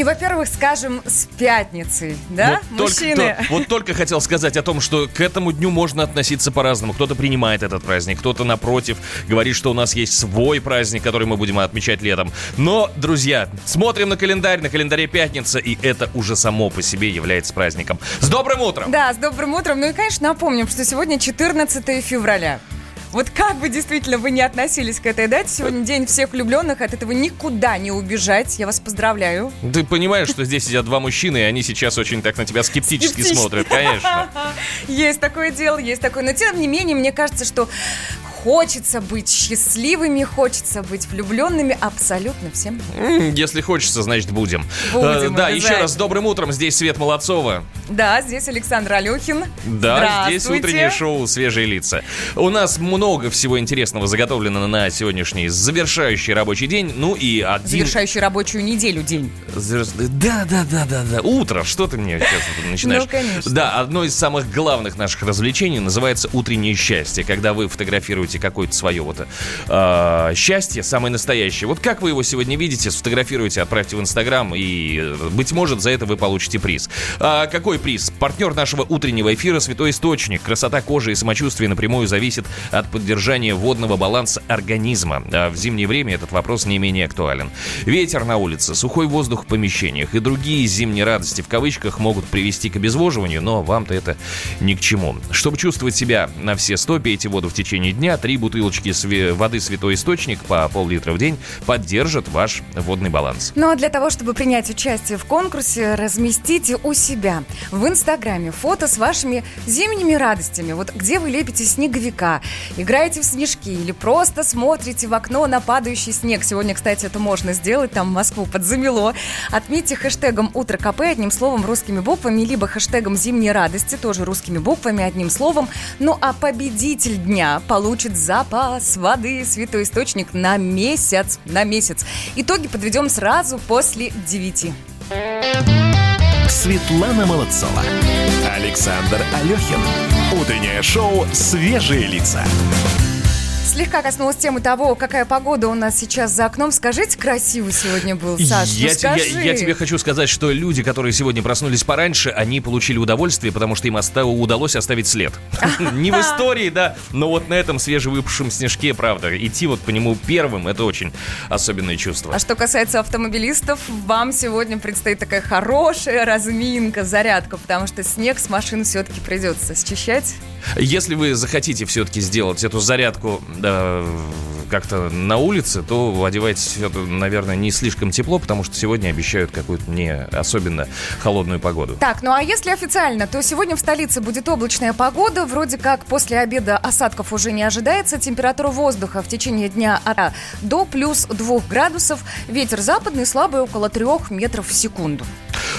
И, во-первых, скажем, с пятницей, да, вот мужчины? Только, вот только хотел сказать о том, что к этому дню можно относиться по-разному. Кто-то принимает этот праздник, кто-то, напротив, говорит, что у нас есть свой праздник, который мы будем отмечать летом. Но, друзья, смотрим на календарь, на календаре пятница, и это уже само по себе является праздником. С добрым утром! Да, с добрым утром. Ну и, конечно, напомним, что сегодня 14 февраля. Вот как бы действительно вы не относились к этой дате, сегодня день всех влюбленных, от этого никуда не убежать. Я вас поздравляю. Ты понимаешь, что здесь сидят два мужчины, и они сейчас очень так на тебя скептически Скептично. смотрят, конечно. Есть такое дело, есть такое. Но тем не менее, мне кажется, что хочется быть счастливыми, хочется быть влюбленными абсолютно всем. Если хочется, значит будем. Будем, Э, Да, еще раз добрым утром. Здесь Свет Молодцова. Да, здесь Александр Алехин. Да, здесь утреннее шоу «Свежие лица». У нас много всего интересного заготовлено на сегодняшний завершающий рабочий день. Ну и один... Завершающий рабочую неделю день. Да, да, да, да, да. Утро. Что ты мне сейчас начинаешь? Ну, конечно. Да, одно из самых главных наших развлечений называется утреннее счастье, когда вы фотографируете какое-то свое вот э, счастье, самое настоящее. Вот как вы его сегодня видите, сфотографируйте, отправьте в Инстаграм, и, быть может, за это вы получите приз. А какой приз? Партнер нашего утреннего эфира «Святой Источник». Красота кожи и самочувствие напрямую зависит от поддержания водного баланса организма. А в зимнее время этот вопрос не менее актуален. Ветер на улице, сухой воздух в помещениях и другие зимние радости в кавычках могут привести к обезвоживанию, но вам-то это ни к чему. Чтобы чувствовать себя на все сто, пейте воду в течение дня. Три бутылочки воды «Святой Источник» по пол-литра в день поддержат ваш водный баланс. Ну а для того, чтобы принять участие в конкурсе, разместите у себя в Инстаграме фото с вашими зимними радостями. Вот где вы лепите снеговика, играете в снежки или просто смотрите в окно на падающий снег. Сегодня, кстати, это можно сделать, там Москву подзамело. Отметьте хэштегом «Утро КП» одним словом русскими буквами, либо хэштегом «Зимние радости» тоже русскими буквами одним словом. Ну а победитель дня получит запас воды «Святой Источник» на месяц. На месяц. Итоги подведем сразу после 9. Светлана Молодцова. Александр Алехин. Утреннее шоу «Свежие лица». Слегка коснулась темы того, какая погода у нас сейчас за окном. Скажите, красиво сегодня был, Саш, ну я, те- я- я тебе хочу сказать, что люди, которые сегодня проснулись пораньше, они получили удовольствие, потому что им оста- удалось оставить след. Не в истории, да, но вот на этом свежевыпавшем снежке, правда. Идти вот по нему первым, это очень особенное чувство. А что касается автомобилистов, вам сегодня предстоит такая хорошая разминка, зарядка, потому что снег с машин все-таки придется счищать. Если вы захотите все-таки сделать эту зарядку да, как-то на улице, то одевайтесь, это, наверное, не слишком тепло, потому что сегодня обещают какую-то не особенно холодную погоду. Так, ну а если официально, то сегодня в столице будет облачная погода. Вроде как после обеда осадков уже не ожидается. Температура воздуха в течение дня от до плюс 2 градусов. Ветер западный слабый около 3 метров в секунду.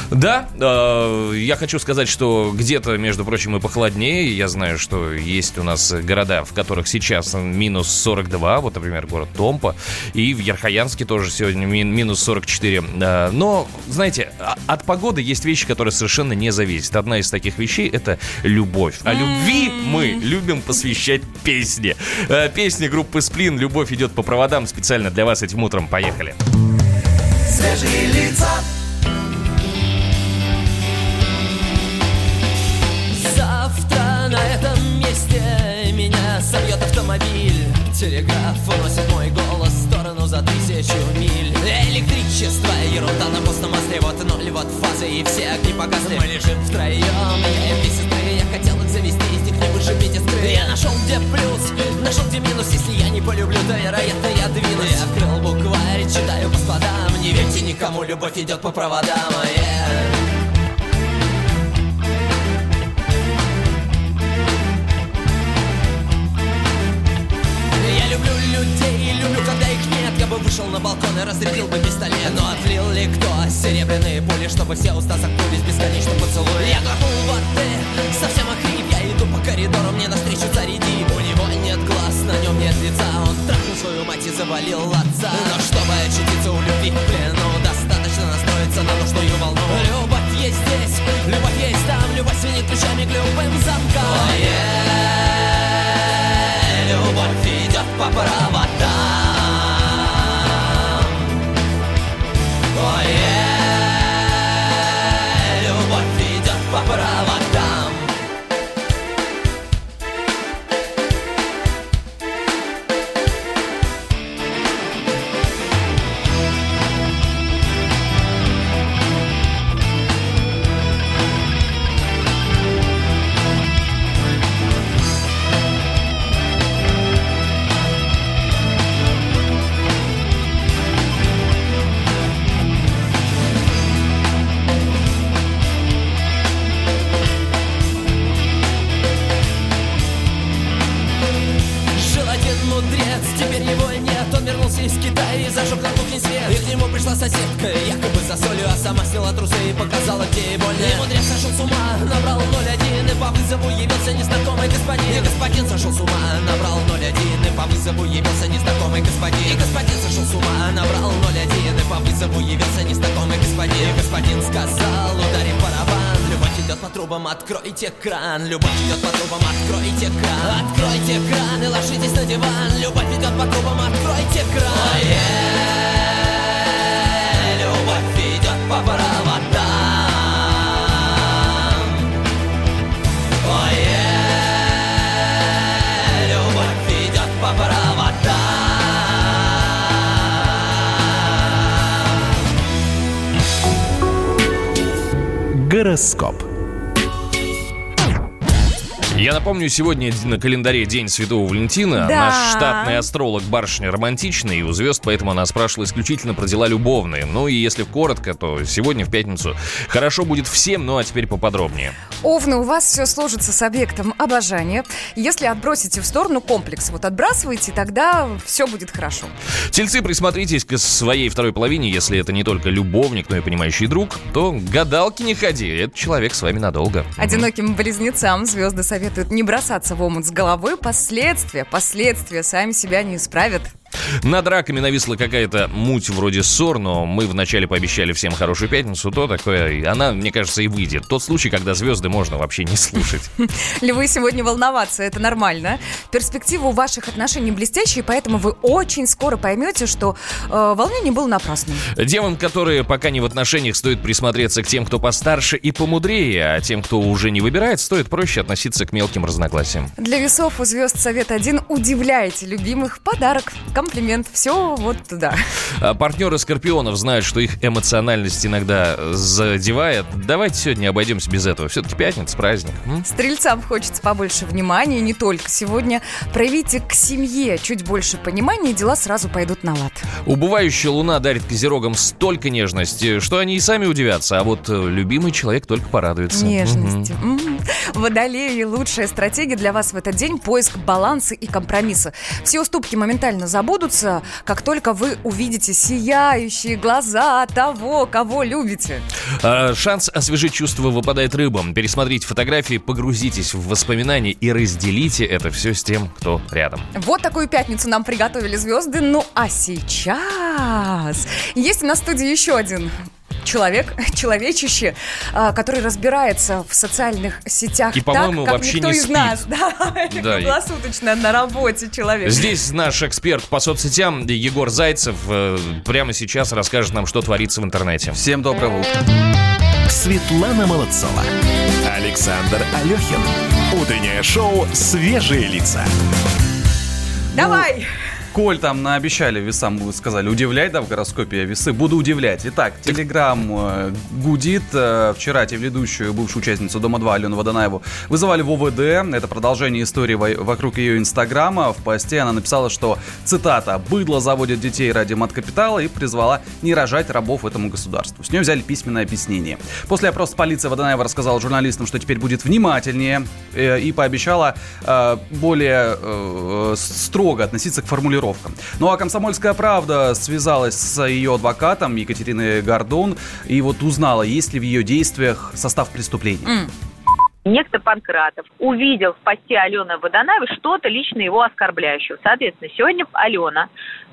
Да, э, я хочу сказать, что где-то, между прочим, и похолоднее. Я знаю, что есть у нас города, в которых сейчас минус 42, вот, например, город Томпа, и в Ярхаянске тоже сегодня мин- минус 44. Э, но, знаете, а- от погоды есть вещи, которые совершенно не зависят. Одна из таких вещей — это любовь. А любви мы любим посвящать песни. Э, Песни группы «Сплин» «Любовь идет по проводам» специально для вас этим утром. Поехали. Свежие лица. Меня собьет автомобиль. Телеграф уносит мой голос в сторону за тысячу миль. Электричество, ерунда на постном масле Вот ноль, вот фазы и все огни погасли Мы лежим втроем, я и две сестры. Я хотел их завести, из них не вышибить искры. Я нашел где плюс, нашел где минус. Если я не полюблю, то вероятно я двинусь. Я открыл букварь, читаю по складам. Не верьте никому, любовь идет по проводам. Yeah. Балкон и разрядил бы пистолет. Но отлил ли кто серебряные пули Чтобы все уста закнулись бесконечно поцелуй Я глотнул воды, совсем охрип Я иду по коридору, мне навстречу царь Дип У него нет глаз, на нем нет лица. Он трахнул свою мать и завалил отца. Но чтобы очутиться у любви в плену Достаточно настроиться на нужную волну Любовь есть здесь, любовь есть там. Любовь свинит ключами к любым замкам. Ой, Любовь идет по проводам напомню, сегодня на календаре День Святого Валентина. Да. Наш штатный астролог барышня романтичный, и у звезд поэтому она спрашивала исключительно про дела любовные. Ну и если коротко, то сегодня в пятницу хорошо будет всем, ну а теперь поподробнее. Овны, у вас все сложится с объектом обожания. Если отбросите в сторону комплекс, вот отбрасывайте, тогда все будет хорошо. Тельцы, присмотритесь к своей второй половине, если это не только любовник, но и понимающий друг, то гадалки не ходи, этот человек с вами надолго. Одиноким близнецам звезды советуют не бросаться в омут с головой. Последствия, последствия сами себя не исправят. Над раками нависла какая-то муть вроде ссор, но мы вначале пообещали всем хорошую пятницу, то такое, она, мне кажется, и выйдет. Тот случай, когда звезды можно вообще не слушать. Львы сегодня волноваться, это нормально. Перспективы у ваших отношений блестящие, поэтому вы очень скоро поймете, что э, волнение было напрасным. Девам, которые пока не в отношениях, стоит присмотреться к тем, кто постарше и помудрее, а тем, кто уже не выбирает, стоит проще относиться к мелким разногласиям. Для весов у звезд совет один. Удивляйте любимых. Подарок, комплимент. Все вот туда. А партнеры скорпионов знают, что их эмоциональность иногда задевает. Давайте сегодня обойдемся без этого. Все-таки пятница, праздник. м? Стрельцам хочется побольше внимания, не только сегодня. Проявите к семье чуть больше понимания, и дела сразу пойдут на лад. Убывающая луна дарит козерогам столько нежности, что они и сами удивятся, а вот э, любимый человек только порадуется. Нежности. М. Водолеи, лучшая стратегия для вас в этот день – поиск баланса и компромисса. Все уступки моментально забудутся, как только вы увидите сияющие глаза того, кого любите. А, шанс освежить чувства выпадает рыбам. Пересмотрите фотографии, погрузитесь в воспоминания и разделите это все с тем, кто рядом. Вот такую пятницу нам приготовили звезды. Ну а сейчас есть у нас в студии еще один человек, человечище, а, который разбирается в социальных сетях И, по-моему, так, как вообще никто не из спит. нас. Да, это Да, и- круглосуточно на работе человек. Здесь наш эксперт по соцсетям Егор Зайцев э, прямо сейчас расскажет нам, что творится в интернете. Всем доброго утра. Светлана Молодцова. Александр Алехин. Утреннее шоу «Свежие лица». Давай! Коль там наобещали весам, вы сказали, удивляй, да, в гороскопе весы. Буду удивлять. Итак, Телеграм э, гудит. Э, Вчера телеведущую, бывшую участницу Дома-2 Алену Водонаеву вызывали в ОВД. Это продолжение истории во- вокруг ее инстаграма. В посте она написала, что, цитата, «Быдло заводит детей ради маткапитала» и призвала не рожать рабов этому государству. С нее взяли письменное объяснение. После опроса полиции Водонаева рассказала журналистам, что теперь будет внимательнее э, и пообещала более строго относиться к формулировкам. Ну а «Комсомольская правда» связалась с ее адвокатом Екатериной Гордон и вот узнала, есть ли в ее действиях состав преступления. некто Панкратов увидел в посте Алены Водонаевой что-то лично его оскорбляющего. Соответственно, сегодня Алена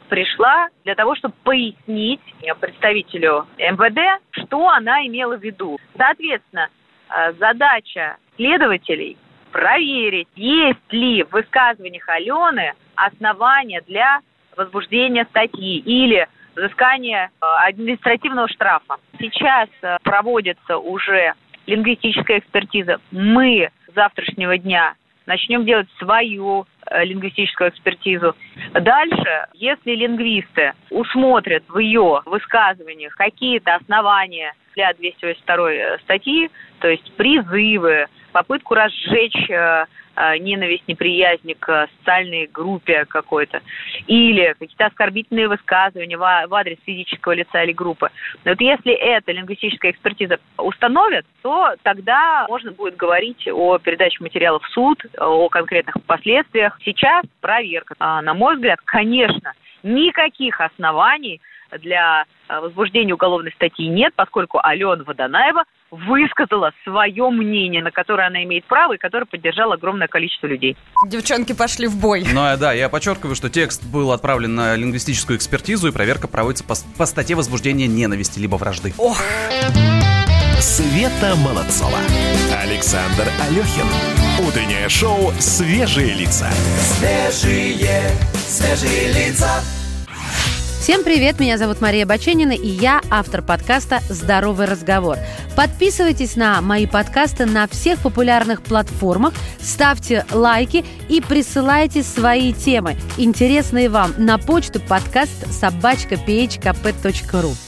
пришла для того, чтобы пояснить представителю МВД, что она имела в виду. Соответственно, э, задача следователей проверить, есть ли в высказываниях Алены основания для возбуждения статьи или взыскания э, административного штрафа. Сейчас э, проводится уже лингвистическая экспертиза. Мы с завтрашнего дня начнем делать свою лингвистическую экспертизу. Дальше, если лингвисты усмотрят в ее высказываниях какие-то основания для 282 статьи, то есть призывы, попытку разжечь Э, ненависть, неприязнь к социальной группе какой-то, или какие-то оскорбительные высказывания в адрес физического лица или группы. Но вот если эта лингвистическая экспертиза установит, то тогда можно будет говорить о передаче материалов в суд, о конкретных последствиях. Сейчас проверка. А, на мой взгляд, конечно, никаких оснований для э, возбуждения уголовной статьи нет, поскольку Алена Водонаева высказала свое мнение, на которое она имеет право и которое поддержало огромное количество людей. Девчонки пошли в бой. Ну, а, да, я подчеркиваю, что текст был отправлен на лингвистическую экспертизу, и проверка проводится по, по статье возбуждения ненависти либо вражды. Ох. Света Молодцова. Александр Алехин. Утреннее шоу «Свежие лица». Свежие, свежие лица. Всем привет, меня зовут Мария Баченина, и я автор подкаста «Здоровый разговор». Подписывайтесь на мои подкасты на всех популярных платформах, ставьте лайки и присылайте свои темы, интересные вам, на почту подкаст собачка phkp.ru.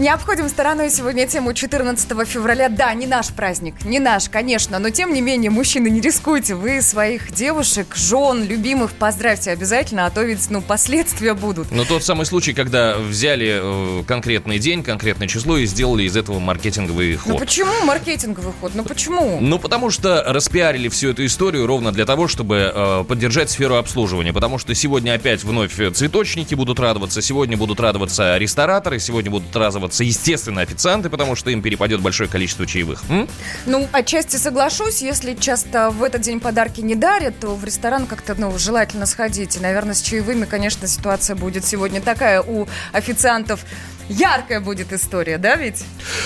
Не обходим стороной сегодня тему 14 февраля. Да, не наш праздник, не наш, конечно, но тем не менее, мужчины, не рискуйте. Вы своих девушек, жен, любимых поздравьте обязательно, а то ведь, ну, последствия будут. Ну, тот самый случай, когда взяли э, конкретный день, конкретное число и сделали из этого маркетинговый ход. Ну, почему маркетинговый ход? Ну, почему? Ну, потому что распиарили всю эту историю ровно для того, чтобы э, поддержать сферу обслуживания. Потому что сегодня опять вновь цветочники будут радоваться, сегодня будут радоваться рестораторы, сегодня будут радоваться радоваться, естественно, официанты, потому что им перепадет большое количество чаевых. М? Ну, отчасти соглашусь. Если часто в этот день подарки не дарят, то в ресторан как-то, ну, желательно сходить. И, наверное, с чаевыми, конечно, ситуация будет сегодня такая у официантов яркая будет история, да ведь?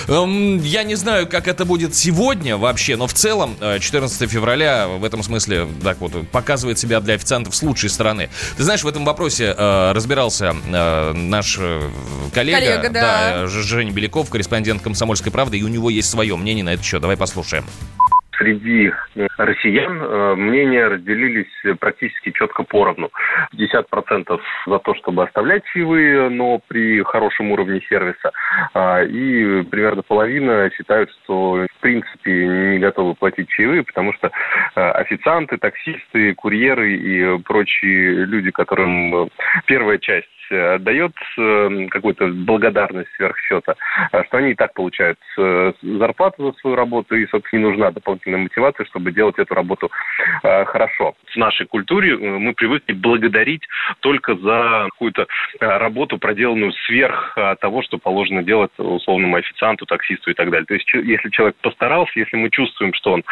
Эм, я не знаю, как это будет сегодня вообще, но в целом 14 э, февраля в этом смысле так вот показывает себя для официантов с лучшей стороны. Ты знаешь, в этом вопросе э, разбирался э, наш э, коллега, коллега да. да, Женя Беляков, корреспондент «Комсомольской правды», и у него есть свое мнение на это счет. Давай послушаем среди россиян э, мнения разделились практически четко поровну. 50% за то, чтобы оставлять чаевые, но при хорошем уровне сервиса. А, и примерно половина считают, что в принципе не готовы платить чаевые, потому что э, официанты, таксисты, курьеры и прочие люди, которым э, первая часть Э, дает э, какую-то благодарность сверх счета, а что они и так получают э, зарплату за свою работу, и, собственно, не нужна дополнительная мотивация, чтобы делать эту работу хорошо. В нашей культуре мы привыкли благодарить только за какую-то работу, проделанную сверх того, что положено делать условному официанту, таксисту и так далее. То есть, если человек постарался, если мы чувствуем, что он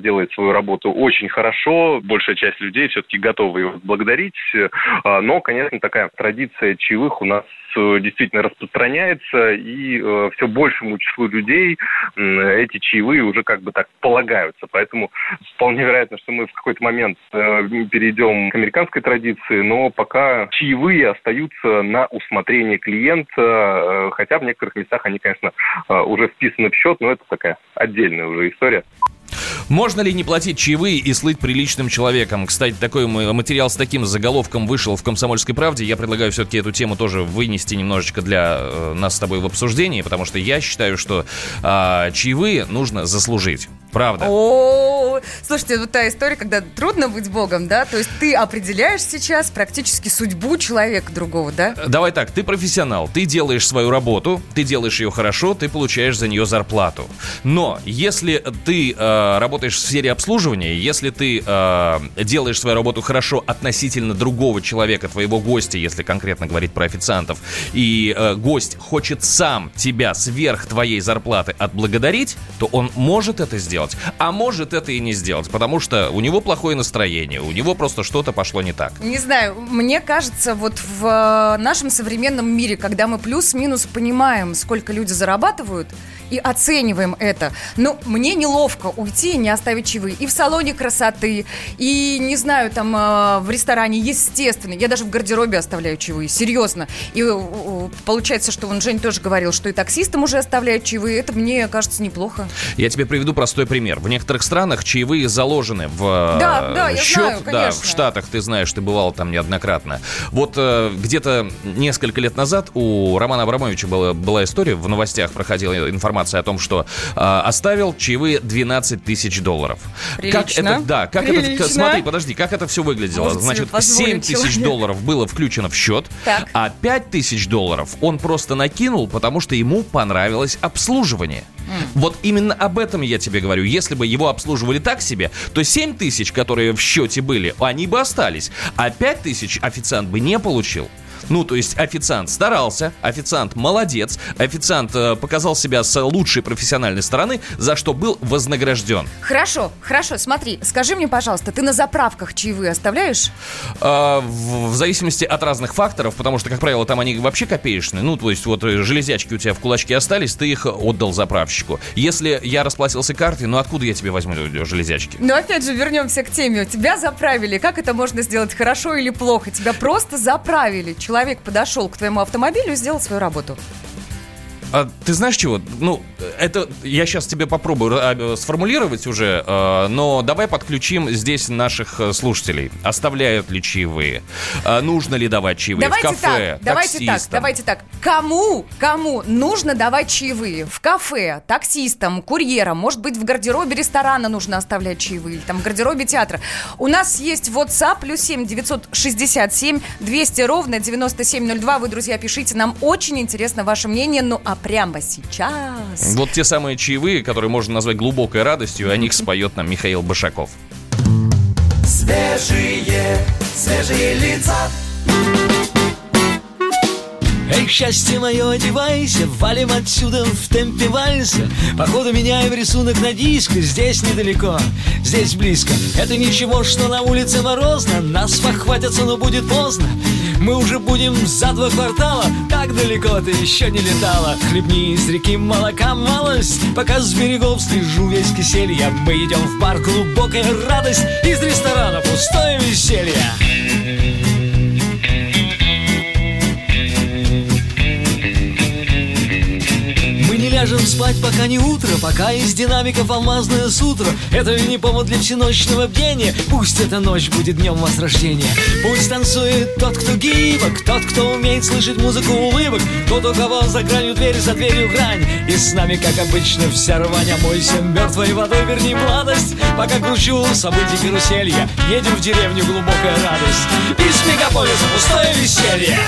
делает свою работу очень хорошо, большая часть людей все-таки готовы его благодарить, но, конечно, такая традиция традиция чаевых у нас э, действительно распространяется, и э, все большему числу людей эти чаевые уже как бы так полагаются. Поэтому вполне вероятно, что мы в какой-то момент э, перейдем к американской традиции, но пока чаевые остаются на усмотрение клиента, хотя в некоторых местах они, конечно, уже вписаны в счет, но это такая отдельная уже история. Можно ли не платить чаевые и слыть приличным человеком? Кстати, такой материал с таким заголовком вышел в «Комсомольской правде». Я предлагаю все-таки эту тему тоже вынести немножечко для э, нас с тобой в обсуждении, потому что я считаю, что э, чаевые нужно заслужить. Правда. О, слушайте, вот та история, когда трудно быть богом, да? То есть ты определяешь сейчас практически судьбу человека другого, да? Давай так, ты профессионал, ты делаешь свою работу, ты делаешь ее хорошо, ты получаешь за нее зарплату. Но если ты э, работаешь в сфере обслуживания, если ты э, делаешь свою работу хорошо относительно другого человека, твоего гостя, если конкретно говорить про официантов, и э, гость хочет сам тебя сверх твоей зарплаты отблагодарить, то он может это сделать, а может это и не сделать, потому что у него плохое настроение, у него просто что-то пошло не так. Не знаю, мне кажется, вот в э, нашем современном мире, когда мы плюс-минус понимаем, сколько люди зарабатывают, и оцениваем это. Но мне неловко уйти и не оставить чаевые. И в салоне красоты, и, не знаю, там э, в ресторане, естественно. Я даже в гардеробе оставляю чаевые, серьезно. И э, получается, что он Жень тоже говорил, что и таксистам уже оставляют чаевые. Это мне кажется неплохо. Я тебе приведу простой пример. В некоторых странах чаевые заложены в э, Да, да, я счет. знаю, да, конечно. в Штатах ты знаешь, ты бывал там неоднократно. Вот э, где-то несколько лет назад у Романа Абрамовича была, была история, в новостях проходила информация о том, что э, оставил чаевые 12 тысяч долларов. Как это, да, как это, Прилично. смотри, подожди, как это все выглядело? Может Значит, позволить 7 тысяч долларов было включено в счет, Так. а 5 тысяч долларов он просто накинул, потому что ему понравилось обслуживание. Вот именно об этом я тебе говорю. Если бы его обслуживали так себе, то 7 тысяч, которые в счете были, они бы остались. А 5 тысяч официант бы не получил. Ну, то есть официант старался, официант молодец, официант э, показал себя с лучшей профессиональной стороны, за что был вознагражден. Хорошо, хорошо, смотри, скажи мне, пожалуйста, ты на заправках чаевые оставляешь? А, в, в зависимости от разных факторов, потому что, как правило, там они вообще копеечные. Ну, то есть, вот э, железячки у тебя в кулачке остались, ты их отдал заправщику. Если я расплатился картой, ну откуда я тебе возьму железячки? Но опять же, вернемся к теме. Тебя заправили. Как это можно сделать, хорошо или плохо? Тебя просто заправили. Человек подошел к твоему автомобилю и сделал свою работу. А, ты знаешь чего? Ну, это я сейчас тебе попробую а, сформулировать уже, э, но давай подключим здесь наших э, слушателей. Оставляют ли чаевые? Нужно ли давать чаевые давайте в кафе? так, давайте так, давайте так. Кому, кому нужно давать чаевые? В кафе, таксистам, курьерам, может быть, в гардеробе ресторана нужно оставлять чаевые, или там в гардеробе театра. У нас есть WhatsApp, плюс 7 967 200 ровно 9702. Вы, друзья, пишите, нам очень интересно ваше мнение. Ну, а прямо сейчас... Вот те самые чаевые, которые можно назвать глубокой радостью, о них споет нам Михаил Башаков. Свежие, свежие лица. Эй, счастье мое, одевайся, валим отсюда в темпе вальса. Походу меняем рисунок на диск, здесь недалеко, здесь близко. Это ничего, что на улице морозно, нас похватятся, но будет поздно. Мы уже будем за два квартала, так далеко ты еще не летала. Хлебни из реки молока малость, пока с берегов слежу весь киселья Мы идем в бар, глубокая радость, из ресторана пустое веселье ляжем спать, пока не утро Пока из динамиков алмазное сутро. Это не повод для всеночного бдения. Пусть эта ночь будет днем возрождения. Пусть танцует тот, кто гибок Тот, кто умеет слышать музыку улыбок Тот, у кого за гранью дверь, за дверью грань. И с нами, как обычно, вся рвань Омойся мертвой водой, верни младость. Пока кручу событий каруселья Едем в деревню, глубокая радость. Из мегаполиса пустое веселье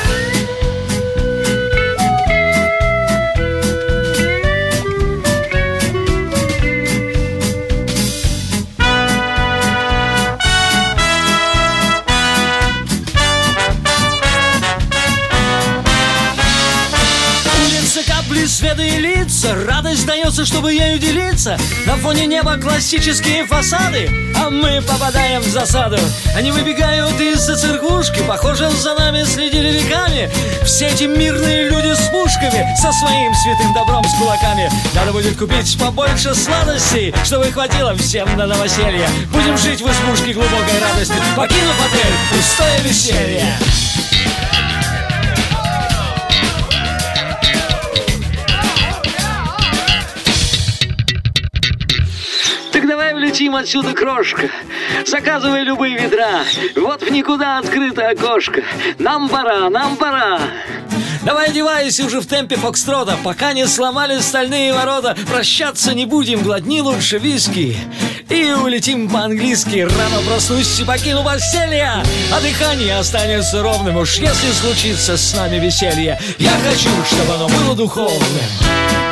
чтобы ею делиться. На фоне неба классические фасады А мы попадаем в засаду. Они выбегают из-за церквушки Похоже, за нами следили веками. Все эти мирные люди с пушками Со своим святым добром с кулаками. Надо будет купить побольше сладостей Чтобы хватило всем на новоселье. Будем жить в избушке глубокой радости Покинув отель, пустое веселье улетим отсюда, крошка Заказывай любые ведра Вот в никуда открыто окошко Нам пора, нам пора Давай одевайся уже в темпе фокстрота, пока не сломали стальные ворота. Прощаться не будем, глотни лучше виски. И улетим по-английски. Рано проснусь и покину постелье, а дыхание останется ровным. Уж если случится с нами веселье, я хочу, чтобы оно было духовным.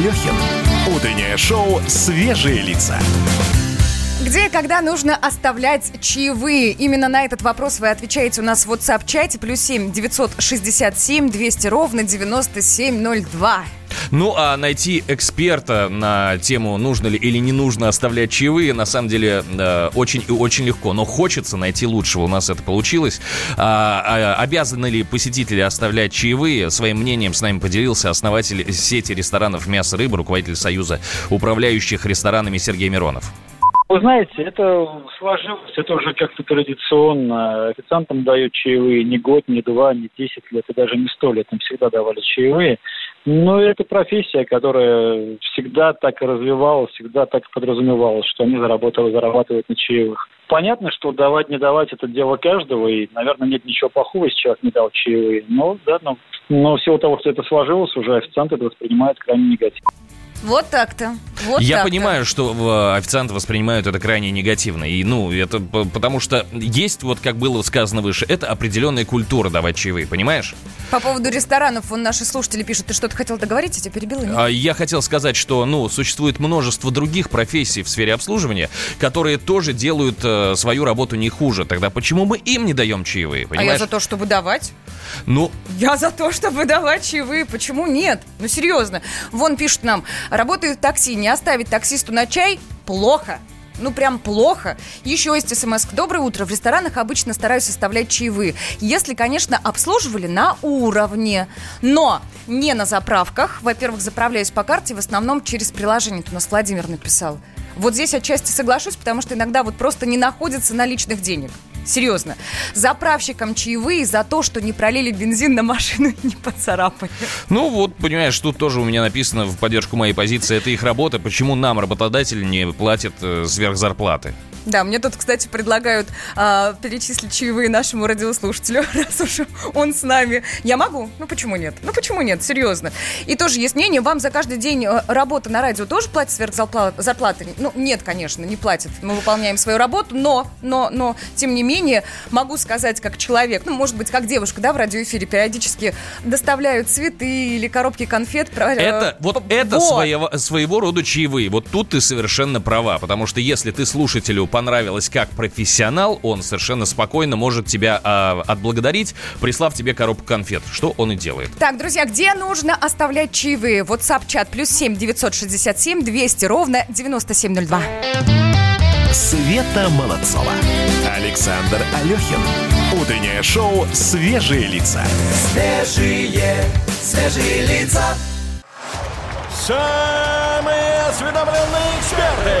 Алехин. Утреннее шоу «Свежие лица». Где и когда нужно оставлять чаевые? Именно на этот вопрос вы отвечаете у нас в WhatsApp-чате. Плюс 7 967 200 ровно 9702. Ну, а найти эксперта на тему, нужно ли или не нужно оставлять чаевые, на самом деле очень и очень легко. Но хочется найти лучшего. У нас это получилось. А, а, обязаны ли посетители оставлять чаевые? Своим мнением с нами поделился основатель сети ресторанов «Мясо рыба», руководитель Союза управляющих ресторанами Сергей Миронов. Вы знаете, это сложилось, это уже как-то традиционно. Официантам дают чаевые не год, не два, не десять лет, и даже не сто лет. Им всегда давали чаевые. Но это профессия, которая всегда так развивалась, всегда так подразумевалась, что они заработали, зарабатывают на чаевых. Понятно, что давать, не давать – это дело каждого, и, наверное, нет ничего плохого, если человек не дал чаевые. Но, да, но, но в силу того, что это сложилось, уже официанты это воспринимают крайне негативно. Вот так-то. Вот Я так-то. понимаю, что э, официанты воспринимают это крайне негативно. И, ну, это потому что есть, вот как было сказано выше, это определенная культура давать чаевые, понимаешь? По поводу ресторанов, вон наши слушатели пишут, ты что-то хотел договорить, я тебя перебила? нет? А Я хотел сказать, что, ну, существует множество других профессий в сфере обслуживания, которые тоже делают э, свою работу не хуже. Тогда почему мы им не даем чаевые, А я понимаешь? за то, чтобы давать. Ну, Я за то, чтобы давать чаевые. Почему нет? Ну, серьезно. Вон пишут нам, работаю в такси, не оставить таксисту на чай – плохо. Ну, прям плохо. Еще есть смс Доброе утро. В ресторанах обычно стараюсь оставлять чаевые. Если, конечно, обслуживали на уровне. Но не на заправках. Во-первых, заправляюсь по карте в основном через приложение. Это у нас Владимир написал. Вот здесь отчасти соглашусь, потому что иногда вот просто не находится наличных денег. Серьезно. Заправщикам чаевые за то, что не пролили бензин на машину и не поцарапали. ну вот, понимаешь, тут тоже у меня написано в поддержку моей позиции, это их работа, почему нам, работодатели, не платят э, сверхзарплаты? Да, мне тут, кстати, предлагают а, перечислить чаевые нашему радиослушателю, раз уж он с нами. Я могу? Ну почему нет? Ну почему нет? Серьезно. И тоже есть мнение, вам за каждый день э, работы на радио тоже платят сверхзарплаты? Зарплаты? Ну нет, конечно, не платят. Мы выполняем свою работу, но, но, но, тем не менее, могу сказать как человек, ну может быть как девушка, да, в радиоэфире периодически доставляют цветы или коробки конфет. э, Это, вот п- это вот. своего, своего рода чаевые. Вот тут ты совершенно права, потому что если ты слушателю понравилось как профессионал, он совершенно спокойно может тебя а, отблагодарить, прислав тебе коробку конфет, что он и делает. Так, друзья, где нужно оставлять чаевые? WhatsApp-чат плюс 7 967 200 ровно 9702. Света Молодцова. Александр Алехин. Утреннее шоу «Свежие лица». Свежие, свежие лица. Самые осведомленные эксперты,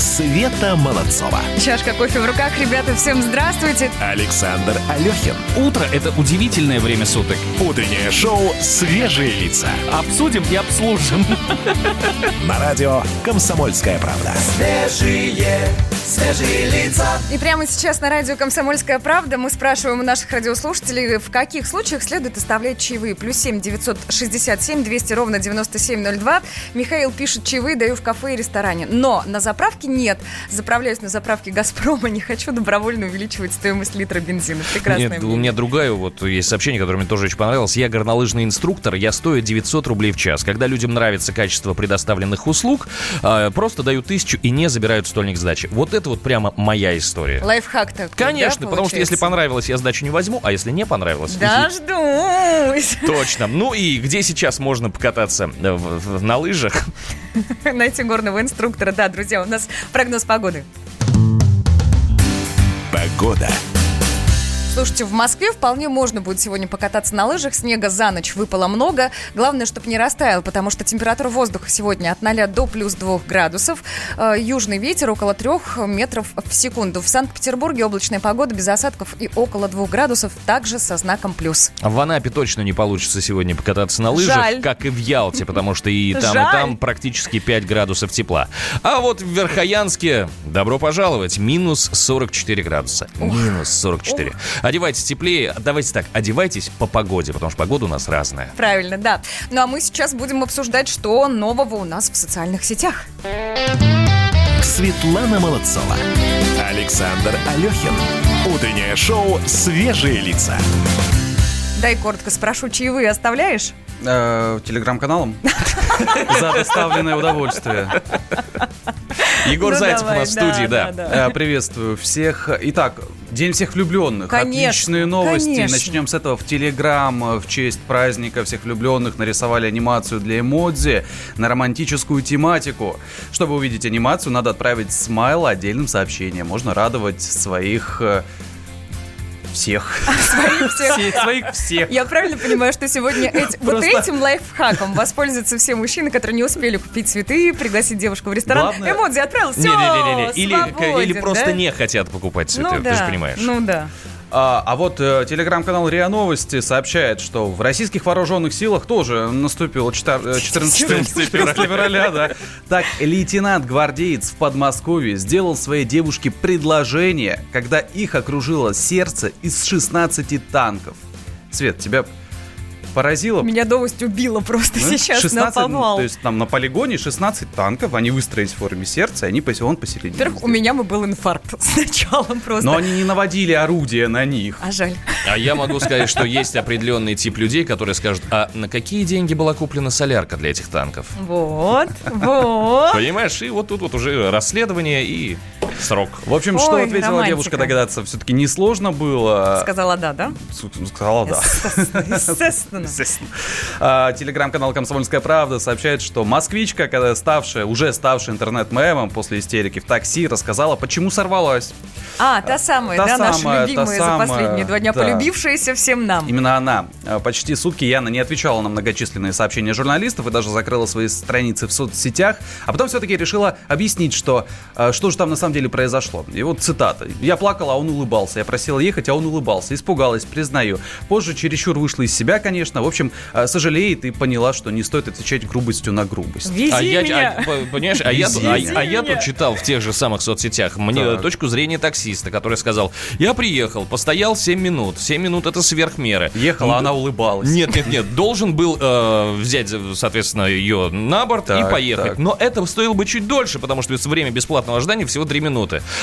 Света Молодцова. Чашка кофе в руках. Ребята, всем здравствуйте. Александр Алехин. Утро – это удивительное время суток. Утреннее шоу «Свежие лица». Обсудим и обслужим. На радио «Комсомольская правда». Свежие, свежие лица. И прямо сейчас на радио «Комсомольская правда» мы спрашиваем у наших радиослушателей, в каких случаях следует оставлять чаевые. Плюс семь девятьсот шестьдесят семь двести ровно девяносто семь ноль два. Михаил пишет, чаевые даю в кафе и ресторане. Но на заправке нет. Заправляюсь на заправке «Газпрома». Не хочу добровольно увеличивать стоимость литра бензина. Прекрасное Нет, у мнение. меня другая, вот есть сообщение, которое мне тоже очень понравилось. Я горнолыжный инструктор, я стою 900 рублей в час. Когда людям нравится качество предоставленных услуг, э, просто дают тысячу и не забирают стольник сдачи. Вот это вот прямо моя история. Лайфхак такой, Конечно, да, потому что если понравилось, я сдачу не возьму, а если не понравилось... Дождусь. Точно. Ну и где сейчас можно покататься э, в- в- на лыжах? Найти горного инструктора. Да, друзья, у нас прогноз погоды. Погода. Слушайте, в Москве вполне можно будет сегодня покататься на лыжах. Снега за ночь выпало много. Главное, чтобы не растаял, потому что температура воздуха сегодня от 0 до плюс 2 градусов. Э, Южный ветер около 3 метров в секунду. В Санкт-Петербурге облачная погода без осадков и около 2 градусов, также со знаком плюс. В Анапе точно не получится сегодня покататься на лыжах, Жаль. как и в Ялте, потому что и там, Жаль. и там практически 5 градусов тепла. А вот в Верхоянске, добро пожаловать, минус 44 градуса. Минус 44. Одевайтесь теплее. Давайте так, одевайтесь по погоде, потому что погода у нас разная. Правильно, да. Ну а мы сейчас будем обсуждать, что нового у нас в социальных сетях. Светлана Молодцова. Александр Алехин. Утреннее шоу «Свежие лица». Дай коротко спрошу, чаевые оставляешь? Э, Телеграм-каналом? За доставленное удовольствие. Егор Ну, Зайцев давай, у нас в студии, да, да. да, Э, Приветствую всех. Итак, День всех влюбленных. Конечно, Отличные новости. конечно. Начнем с этого. В Телеграм э, в честь праздника всех влюбленных нарисовали анимацию для эмодзи на романтическую тематику. Чтобы увидеть анимацию, надо отправить смайл отдельным сообщением. Можно радовать своих э, всех. Своих всех. Все- Своих всех. Я правильно понимаю, что сегодня эти- вот этим лайфхаком воспользуются все мужчины, которые не успели купить цветы, пригласить девушку в ресторан. Главное- Эмодзи отправил, все, Не-не-не-не. Или, свободен, или просто да? не хотят покупать цветы, Ну ты же понимаешь. ну да. А, а вот э, телеграм-канал РИА Новости сообщает, что в российских вооруженных силах тоже наступило 14, 14 февраля, да. Так, лейтенант-гвардеец в Подмосковье сделал своей девушке предложение, когда их окружило сердце из 16 танков. Свет, тебя поразило? Меня новость убила просто Ну, сейчас 16, на повал. То есть там на полигоне 16 танков, они выстроились в форме сердца, и они он посередине. Во-первых, у меня бы был инфаркт сначала просто. Но они не наводили орудия на них. А жаль. А я могу сказать, что есть определенный тип людей, которые скажут, а на какие деньги была куплена солярка для этих танков? Вот, вот. Понимаешь, и вот тут вот уже расследование и срок. В общем, Ой, что ответила романтика. девушка, догадаться все-таки несложно было. Сказала да, да? Сказала да. Естественно. Естественно. А, Телеграм-канал «Комсомольская правда» сообщает, что москвичка, когда ставшая, уже ставшая интернет-мемом после истерики в такси, рассказала, почему сорвалась. А, та самая, Та да, наша самая, та любимая за самая, последние два дня, да. полюбившаяся всем нам. Именно она. А, Почти сутки Яна не отвечала на многочисленные сообщения журналистов и даже закрыла свои страницы в соцсетях, а потом все-таки решила объяснить, что, а, что же там на самом деле произошло. И вот цитата. «Я плакала, а он улыбался. Я просила ехать, а он улыбался. Испугалась, признаю. Позже чересчур вышла из себя, конечно. В общем, а, сожалеет и поняла, что не стоит отвечать грубостью на грубость. Вези А я, меня. а, по- понимаешь, а я, тут- а- а я тут читал в тех же самых соцсетях мне Так. точку зрения таксиста, который сказал, я приехал, постоял 7 минут, 7 минут это сверхмера. Ехала, Ну, она улыбалась. Нет, нет, нет, должен был э, взять, соответственно, ее на борт и Так, поехать. так. Но это стоило бы чуть дольше, потому что время бесплатного ожидания всего 3 минуты.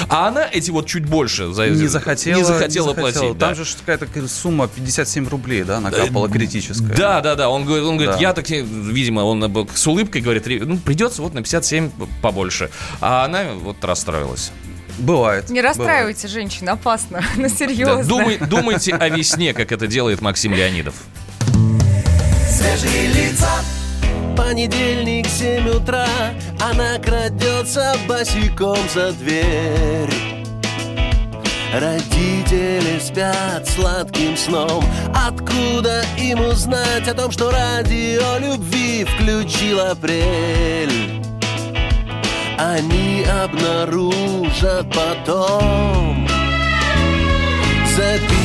А она эти вот чуть больше за, Не захотела, не захотела платить. Там да. же какая-то сумма 57 рублей, да, накапала критическая. Да, да, да. Он говорит, он говорит Да. я так, видимо, он э, с улыбкой говорит, «Ре- ну, придется вот на 57 побольше. А она вот расстроилась. Бывает. Не расстраивайте, женщин, опасно. Ну, Да, серьезно. думай- думайте о весне, как это делает Максим Леонидов. Свежие лица. Понедельник, 7 утра. Она крадется босиком за дверь. Родители спят сладким сном. Откуда им узнать о том, что радио любви включил апрель? они обнаружат потом. Записку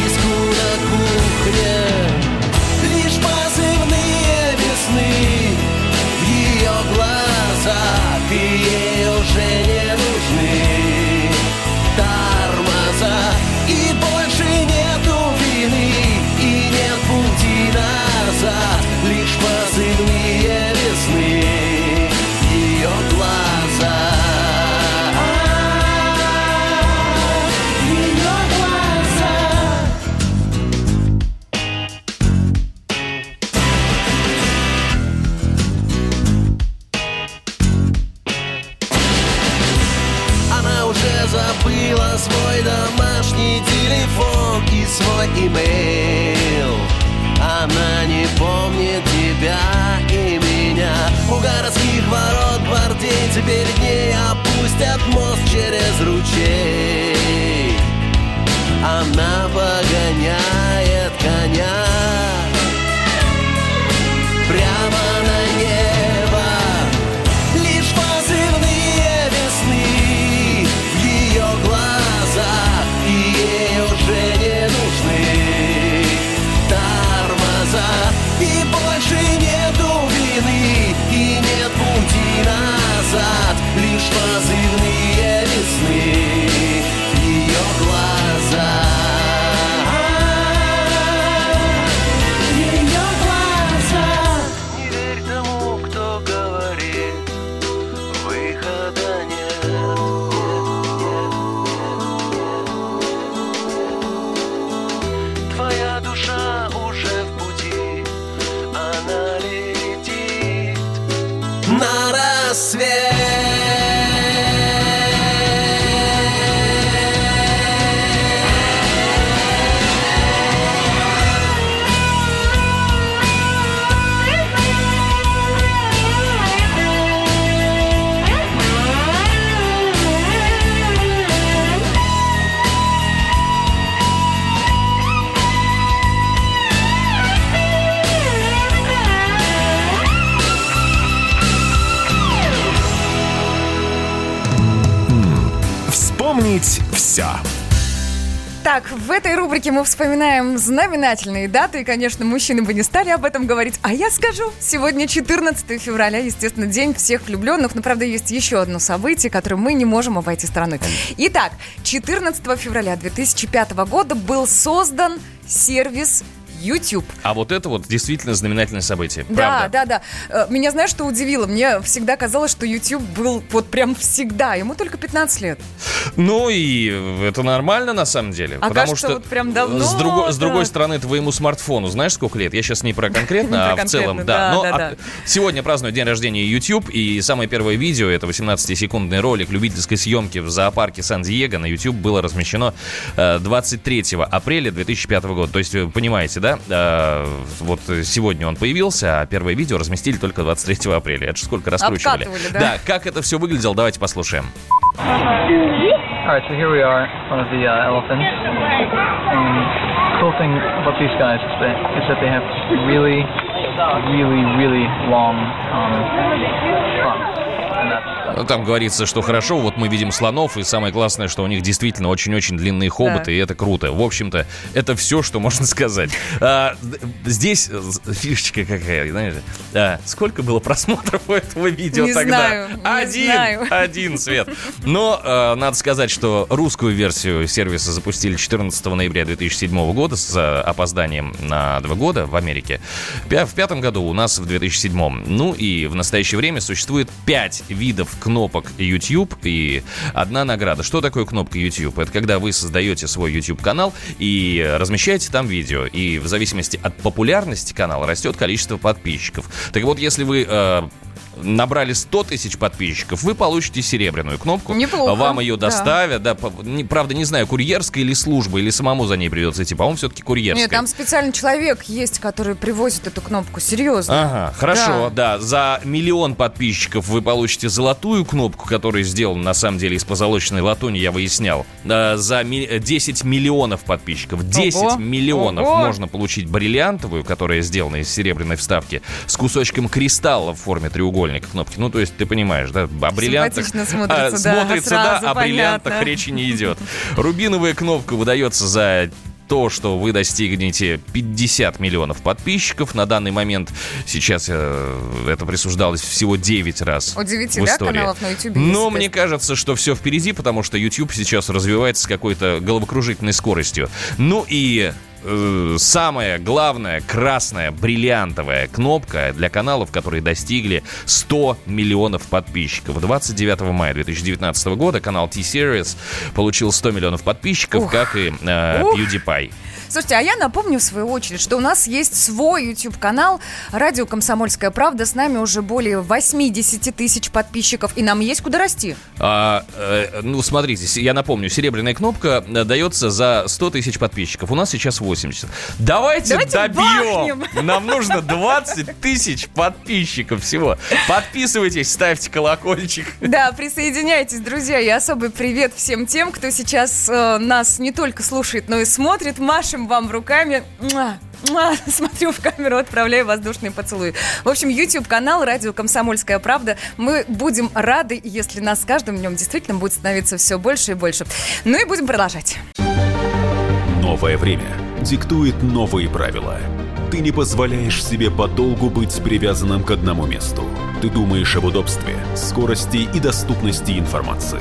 перед ней опустят мост через ручей. Она Так, в этой рубрике мы вспоминаем знаменательные даты, и, конечно, мужчины бы не стали об этом говорить, а я скажу, сегодня 14 февраля, естественно, день всех влюбленных, но, правда, есть еще одно событие, которое мы не можем обойти стороной. Итак, 14 февраля 2005 года был создан сервис YouTube. А вот это вот действительно знаменательное событие. Да, правда. да, да. Э, Меня знаешь, что удивило? Мне всегда казалось, что YouTube был вот прям всегда. Ему только 15 лет. Ну и это нормально на самом деле. А потому кажется, что вот прям давно, с, друго- с да. другой стороны, твоему смартфону, знаешь, сколько лет? Я сейчас не про Не конкретно, а про в целом, конкретно, да. да, Но да, а- сегодня празднует день рождения YouTube, и самое первое видео, это 18-секундный ролик любительской съемки в зоопарке Сан-Диего на YouTube было размещено э, 23 апреля 2005 года. То есть, вы понимаете, да? Э, вот сегодня он появился, а первое видео разместили только 23 апреля. Это же сколько раскручивали. Обкатывали, да? Да, как это все выглядело, давайте послушаем. Alright, so here we are in front of the uh, elephants. And cool thing about these guys is that, is that they have really, really, really long um, trunks. Ну, Там говорится, что хорошо, вот мы видим слонов, и самое классное, что у них действительно очень-очень длинные хоботы, Да. и это круто. В общем-то, это все, что можно сказать. А, здесь э, фишечка какая, знаешь, а, сколько было просмотров у этого видео Не тогда? знаю, не один, знаю. один, Свет. Но э, надо сказать, что русскую версию сервиса запустили 14 ноября 2007 года с опозданием на два года в Америке. В пятом году у нас в 2007. Ну и в настоящее время существует пять видов кнопок YouTube и одна награда. Что такое кнопка YouTube? Это когда вы создаете свой YouTube-канал и размещаете там видео. И в зависимости от популярности канала растет количество подписчиков. Так вот, если вы э, набрали 100 тысяч подписчиков, вы получите серебряную кнопку. Неплохо, Вам ее да. доставят. Да, по- не- правда, не знаю, курьерская или служба, или самому за ней придется идти. По-моему, все-таки курьерская. Нет, там специальный человек есть, который привозит эту кнопку. Серьезно. Ага, хорошо, да. За миллион подписчиков вы получите золотую кнопку, которая сделана на самом деле из позолоченной латуни, я выяснял. Да, за ми- 10 миллионов подписчиков. 10 Ого, миллионов ого. можно получить бриллиантовую, которая сделана из серебряной вставки, с кусочком кристалла в форме треугольника. Треугольник кнопки. Ну, то есть, ты понимаешь, да, о бриллиантах... Симпатично смотрится, да, смотрится, да, сразу о бриллиантах речи не идет. Рубиновая кнопка выдается за то, что вы достигнете 50 миллионов подписчиков. На данный момент сейчас э, это присуждалось всего 9 раз У в да, истории. каналов на YouTube Но есть, мне кажется, что все впереди, потому что YouTube сейчас развивается с какой-то головокружительной скоростью. Ну и э, самая главная красная бриллиантовая кнопка для каналов, которые достигли 100 миллионов подписчиков. 29 мая 2019 года канал T-Series получил 100 миллионов подписчиков, Ух. как и э, Ух. PewDiePie. Слушайте, а я напомню в свою очередь, что у нас есть свой YouTube-канал «Радио Комсомольская правда». С нами уже более 80 тысяч подписчиков, и нам есть куда расти. А, э, ну, смотрите, я напомню, серебряная кнопка э, дается за 100 тысяч подписчиков. У нас сейчас 80. Давайте, Давайте добьем! бахнем! Нам нужно 20 тысяч подписчиков всего. Подписывайтесь, ставьте колокольчик. Да, присоединяйтесь, друзья, и особый привет всем тем, кто сейчас э, нас не только слушает, но и смотрит. Машем вам руками. Смотрю в камеру, отправляю воздушные поцелуи. В общем, YouTube-канал «Радио Комсомольская правда». Мы будем рады, если нас с каждым днем действительно будет становиться все больше и больше. Ну и будем продолжать. Новое время диктует новые правила. Ты не позволяешь себе подолгу быть привязанным к одному месту. Ты думаешь об удобстве, скорости и доступности информации.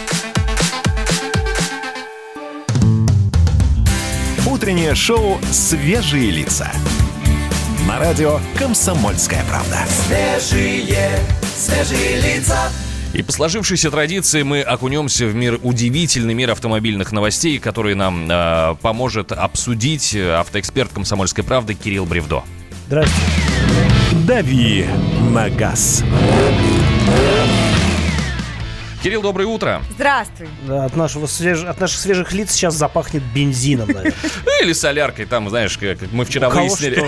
Утреннее шоу «Свежие лица». На радио «Комсомольская правда». Свежие, свежие лица. И по сложившейся традиции мы окунемся в мир, удивительный мир автомобильных новостей, который нам э, поможет обсудить э, автоэксперт комсомольской правды Кирилл Бревдо. Здравствуйте. «Дави на газ». Кирилл, доброе утро. Здравствуй. Да, от, нашего свеж- от наших свежих лиц сейчас запахнет бензином, наверное. Или соляркой, там, знаешь, как мы вчера У кого выяснили.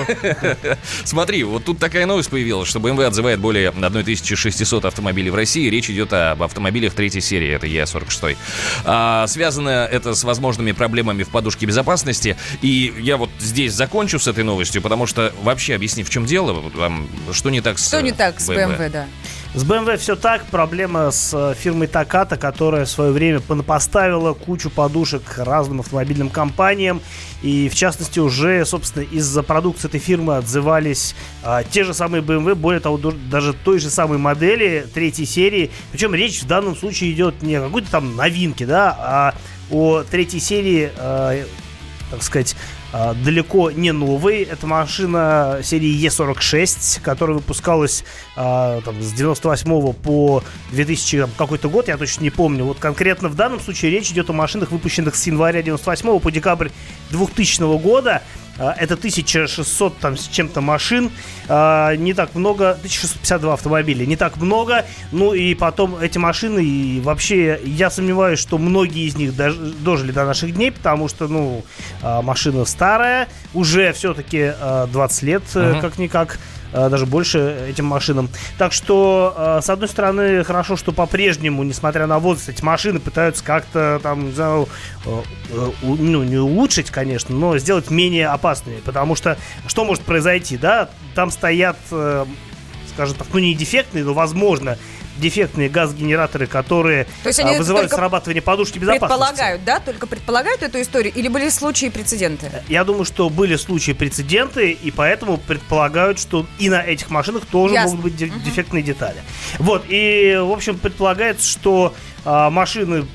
Смотри, вот тут такая новость появилась, что BMW отзывает более 1600 автомобилей в России. Речь идет об автомобилях третьей серии, это Е46. А, связано это с возможными проблемами в подушке безопасности. И я вот здесь закончу с этой новостью, потому что вообще объясни, в чем дело, там, что не так с Что не так с BMW, да? С BMW все так. Проблема с э, фирмой Takata, которая в свое время поставила кучу подушек разным автомобильным компаниям. И, в частности, уже, собственно, из-за продукции этой фирмы отзывались а, те же самые BMW, более того, даже той же самой модели третьей серии. Причем речь в данном случае идет не о какой-то там новинке, да, а о третьей серии, а, так сказать, далеко не новый. Это машина серии Е46, которая выпускалась а, там, с 98 по 2000 там, какой-то год, я точно не помню. Вот конкретно в данном случае речь идет о машинах, выпущенных с января 98 по декабрь 2000 года. А, Это 1600 там с чем-то машин, а, не так много, 1652 автомобиля, не так много. Ну и потом эти машины, и вообще я сомневаюсь, что многие из них дож- дожили до наших дней, потому что, ну, а, машина старая, уже все-таки 20 лет, Мгм. как-никак даже больше этим машинам. Так что, э, с одной стороны, хорошо, что по-прежнему, несмотря на возраст, эти машины пытаются как-то там, не знаю, э, э, ну, не улучшить, конечно, но сделать менее опасными. Потому что что может произойти, да? Там стоят, э, скажем так, ну не дефектные, но, возможно, дефектные газогенераторы, которые То есть а, они вызывают срабатывание подушки безопасности. Предполагают, да? Только предполагают эту историю? Или были случаи прецеденты? Я думаю, что были случаи прецеденты, и поэтому предполагают, что и на этих машинах тоже Ясно. могут быть де- дефектные детали. Вот, и, в общем, предполагается, что а, машины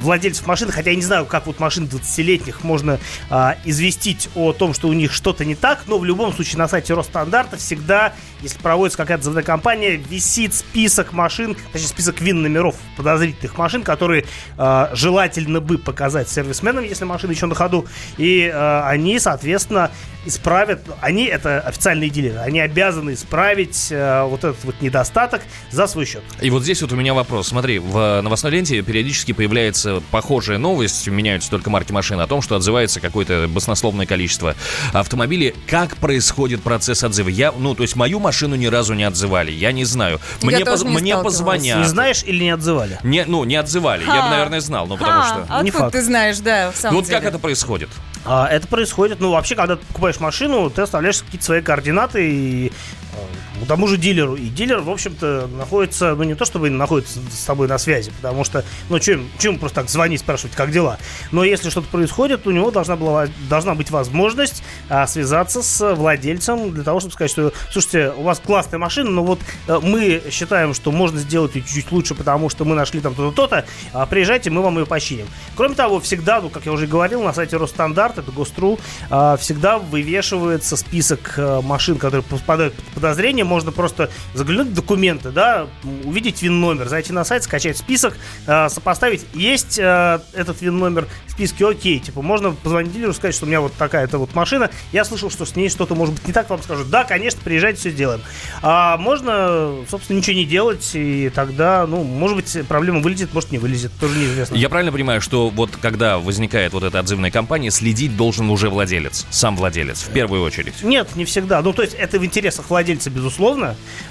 владельцев машин, хотя я не знаю, как вот машин 20-летних можно а, известить о том, что у них что-то не так, но в любом случае на сайте Росстандарта всегда, если проводится какая-то заводная компания, висит список машин, точнее список ВИН-номеров подозрительных машин, которые а, желательно бы показать сервисменам, если машина еще на ходу, и а, они, соответственно, исправят, они, это официальные дилеры, они обязаны исправить а, вот этот вот недостаток за свой счет. И вот здесь вот у меня вопрос. Смотри, в новостной ленте периодически появляется похожая новость, меняются только марки машин, о том, что отзывается какое-то баснословное количество автомобилей. Как происходит процесс отзыва? Я, ну, то есть мою машину ни разу не отзывали, я не знаю. Я Мне, тоже не мне позвонят. Не знаешь или не отзывали? Не, ну, не отзывали. Я бы, Ха. наверное, знал, ну, потому Ха, что... а Не факт. ты знаешь, да, в самом Ну, вот как деле? это происходит? А, это происходит, ну, вообще, когда ты покупаешь машину, ты оставляешь какие-то свои координаты и э, тому же дилеру. И дилер, в общем-то, находится, ну, не то чтобы находится с тобой на связи, потому что, ну, чем, чем просто так звонить, спрашивать, как дела. Но если что-то происходит, у него должна, была, должна быть возможность а, связаться с владельцем для того, чтобы сказать, что, слушайте, у вас классная машина, но вот э, мы считаем, что можно сделать ее чуть-чуть лучше, потому что мы нашли там то-то, то-то, а, приезжайте, мы вам ее починим. Кроме того, всегда, ну, как я уже говорил, на сайте Росстандарт, это ГОСТРУ, а, всегда вывешивается список э, машин, которые попадают под подозрение. Можно просто заглянуть в документы, да, увидеть ВИН-номер, зайти на сайт, скачать список, э, сопоставить. Есть э, этот ВИН-номер в списке, окей, типа, можно позвонить дилеру, сказать, что у меня вот такая-то вот машина, я слышал, что с ней что-то может быть не так, вам скажут, да, конечно, приезжайте, все сделаем. А можно, собственно, ничего не делать, и тогда, ну, может быть, проблема вылезет, может, не вылезет, тоже неизвестно. Я правильно понимаю, что вот когда возникает вот эта отзывная компания, следить должен уже владелец, сам владелец, в первую очередь? Нет, не всегда. Ну, то есть это в интересах владельца, безусловно,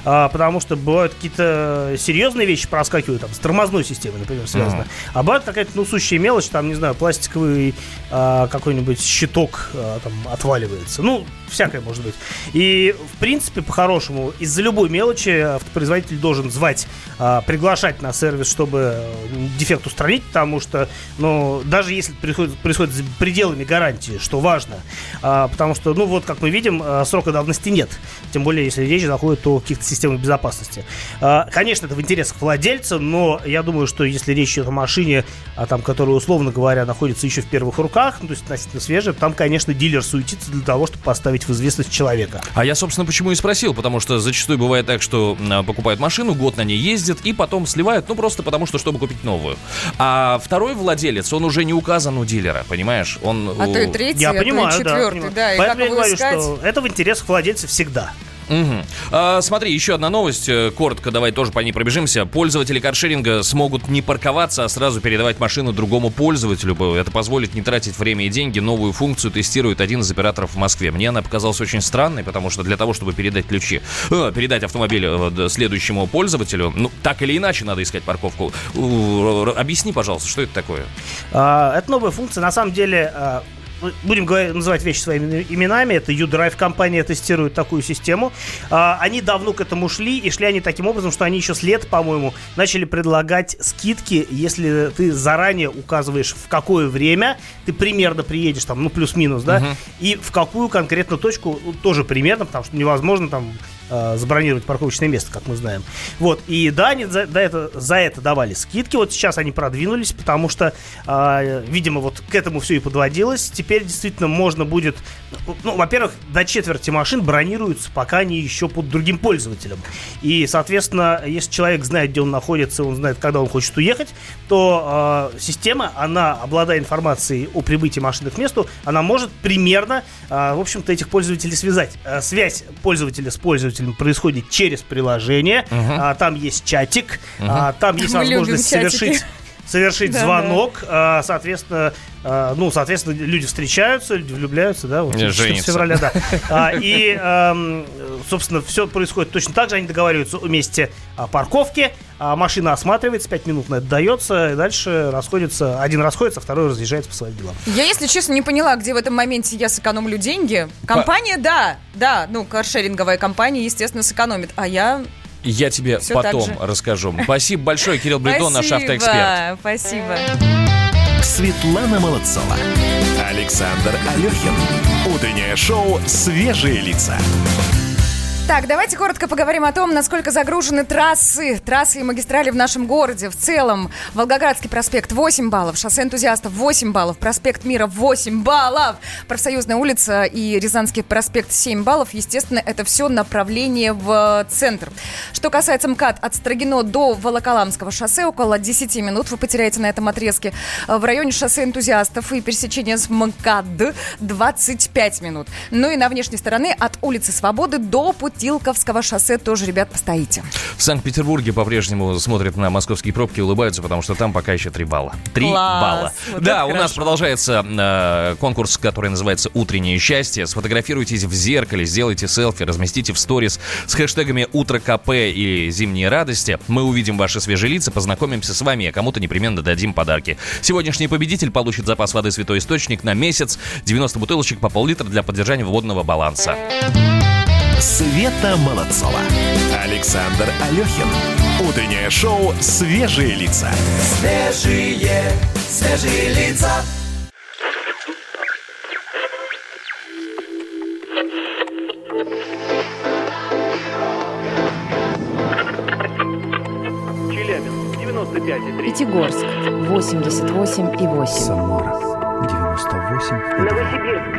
а, потому что бывают какие-то серьезные вещи проскакивают, там, с тормозной системой, например, связано. Мгм. А бывает какая-то, ну, сущая мелочь, там, не знаю, пластиковый а, какой-нибудь щиток а, там отваливается. Ну, всякое может быть. И, в принципе, по-хорошему, из-за любой мелочи автопроизводитель должен звать, а, приглашать на сервис, чтобы дефект устранить, потому что, ну, даже если происходит, происходит за пределами гарантии, что важно, а, потому что, ну, вот, как мы видим, а, срока давности нет. Тем более, если речь заходит о каких-то системах безопасности. А, Конечно, это в интересах владельца, но я думаю, что если речь идет о машине, а, там, которая, условно говоря, находится еще в первых руках, ну, то есть относительно свежая, там, конечно, дилер суетится для того, чтобы поставить в известность человека. А я, собственно, почему и спросил, потому что зачастую бывает так, что м, покупают машину, год на ней ездят и потом сливают, ну просто потому что, чтобы купить новую. А второй владелец, он уже не указан у дилера, понимаешь? Он... А то и у- третий, Я а то и понимаю, да, четвертый, понимаю. да, и Поэтому как я его говорю, искать? что это в интересах владельца всегда. Мгм. А, смотри, еще одна новость, э, коротко давай тоже по ней пробежимся. Пользователи каршеринга смогут не парковаться, а сразу передавать машину другому пользователю. Это позволит не тратить время и деньги. Новую функцию тестирует один из операторов в Москве. Мне она показалась очень странной, потому что для того, чтобы передать ключи, э, передать автомобиль э, следующему пользователю, ну, так или иначе надо искать парковку. Объясни, пожалуйста, что это такое? А, Это новая функция. На самом деле, будем говорить, называть вещи своими именами. Это U-Drive компания тестирует такую систему. А, Они давно к этому шли, и шли они таким образом, что они еще с лет, по-моему, начали предлагать скидки, если ты заранее указываешь, в какое время ты примерно приедешь, там, ну, плюс-минус, да, Мгм. и в какую конкретно точку, ну, тоже примерно, потому что невозможно там э, забронировать парковочное место, как мы знаем. Вот, и да, они за, да, это, за это давали скидки, вот сейчас они продвинулись, потому что, э, видимо, вот к этому все и подводилось. Теперь действительно можно будет, ну, во-первых, до четверти машин бронируются, пока они еще под другим пользователем. И, соответственно, если человек знает, где он находится, он знает, когда он хочет уехать, то э, система, она, обладая информацией о прибытии машины к месту, она может примерно, э, в общем-то, этих пользователей связать. Э, связь пользователя с пользователем происходит через приложение, Мгм. а, там есть чатик, Мгм. а, там есть Мы возможность совершить совершить Да-да. звонок, а, соответственно, а, ну, соответственно, люди встречаются, люди влюбляются, да, вот, Не 14 женятся. февраля, да. А, И, ам, собственно, все происходит точно так же, они договариваются о месте а, парковки, а машина осматривается, 5 минут на это дается, и дальше расходятся, один расходится, второй разъезжается по своим делам. Я, если честно, не поняла, где в этом моменте я сэкономлю деньги. Компания, да, да, ну, каршеринговая компания, естественно, сэкономит. А я... Я тебе так потом расскажу. Спасибо большое, Кирилл Бредон, наш автоэксперт. Спасибо. Светлана Молодцова. Александр Алехин. Утреннее шоу «Свежие лица». Так, давайте коротко поговорим о том, насколько загружены трассы, трассы и магистрали в нашем городе. В целом, Волгоградский проспект 8 баллов, шоссе энтузиастов 8 баллов, проспект Мира 8 баллов, Профсоюзная улица и Рязанский проспект 7 баллов. Естественно, это все направление в центр. Что касается МКАД, от Строгино до Волоколамского шоссе около 10 минут вы потеряете на этом отрезке. В районе шоссе энтузиастов и пересечения с МКАД 25 минут. Ну и на внешней стороне от улицы Свободы до пути Подстилковского шоссе тоже, ребят, постоите. В Санкт-Петербурге по-прежнему смотрят на московские пробки и улыбаются, потому что там пока еще 3 балла. 3 Класс! балла. Вот да, у нас продолжается э, конкурс, который называется «Утреннее счастье». Сфотографируйтесь в зеркале, сделайте селфи, разместите в сторис с хэштегами «Утро КП» и «Зимние радости». Мы увидим ваши свежие лица, познакомимся с вами, а кому-то непременно дадим подарки. Сегодняшний победитель получит запас воды «Святой Источник» на месяц, 90 бутылочек по пол-литра для поддержания водного баланса. Света Молодцова. Александр Алехин. Утреннее шоу «Свежие лица». Свежие, свежие лица. Челябинск, 95,3. Пятигорск 88 и 8. Самара 98 Новосибирск,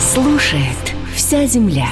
Слушает вся земля.